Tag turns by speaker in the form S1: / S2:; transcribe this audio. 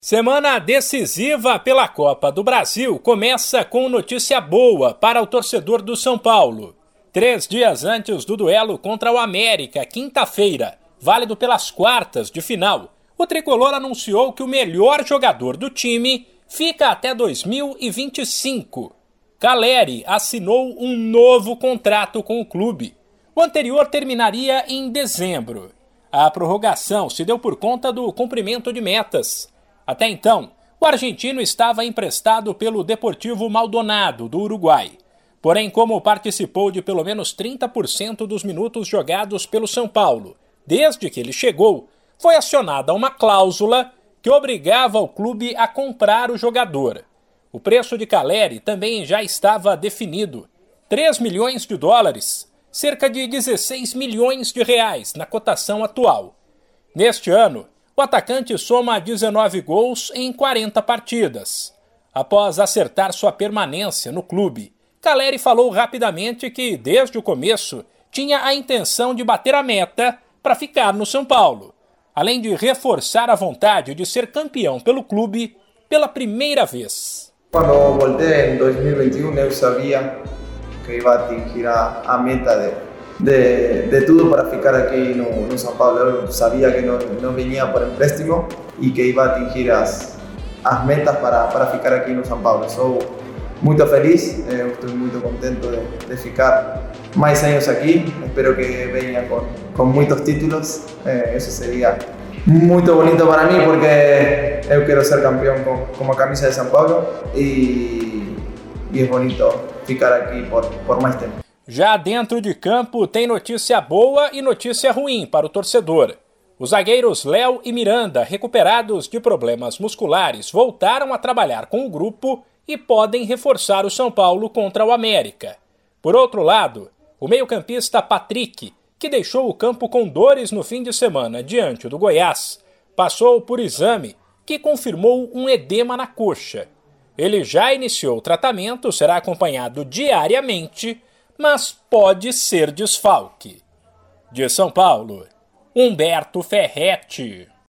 S1: Semana decisiva pela Copa do Brasil começa com notícia boa para o torcedor do São Paulo. Três dias antes do duelo contra o América, quinta-feira, válido pelas quartas de final, o tricolor anunciou que o melhor jogador do time fica até 2025. Caleri assinou um novo contrato com o clube. O anterior terminaria em dezembro. A prorrogação se deu por conta do cumprimento de metas. Até então, o argentino estava emprestado pelo Deportivo Maldonado, do Uruguai. Porém, como participou de pelo menos 30% dos minutos jogados pelo São Paulo, desde que ele chegou, foi acionada uma cláusula que obrigava o clube a comprar o jogador. O preço de Caleri também já estava definido: 3 milhões de dólares, cerca de 16 milhões de reais na cotação atual. Neste ano, o atacante soma 19 gols em 40 partidas. Após acertar sua permanência no clube, Caleri falou rapidamente que, desde o começo, tinha a intenção de bater a meta para ficar no São Paulo, além de reforçar a vontade de ser campeão pelo clube pela primeira vez.
S2: Quando voltei em 2021, eu sabia que ia atingir a, a meta de de, de todo para ficar aquí no, no São Paulo. Eu sabía que no, no venía por empréstimo y que iba a atingir as, as metas para, para ficar aqui no São Paulo. Sou muito feliz, eh, estou muito contento de, de, ficar mais anos aqui. Espero que venha com, com muitos títulos. Eh, isso seria muito bonito para mim porque eu quero ser campeão com, com a camisa de São Paulo e, e é bonito ficar aqui por, por mais tempo.
S1: Já dentro de campo, tem notícia boa e notícia ruim para o torcedor. Os zagueiros Léo e Miranda, recuperados de problemas musculares, voltaram a trabalhar com o grupo e podem reforçar o São Paulo contra o América. Por outro lado, o meio-campista Patrick, que deixou o campo com dores no fim de semana diante do Goiás, passou por exame que confirmou um edema na coxa. Ele já iniciou o tratamento, será acompanhado diariamente mas pode ser desfalque. De São Paulo, Humberto Ferretti.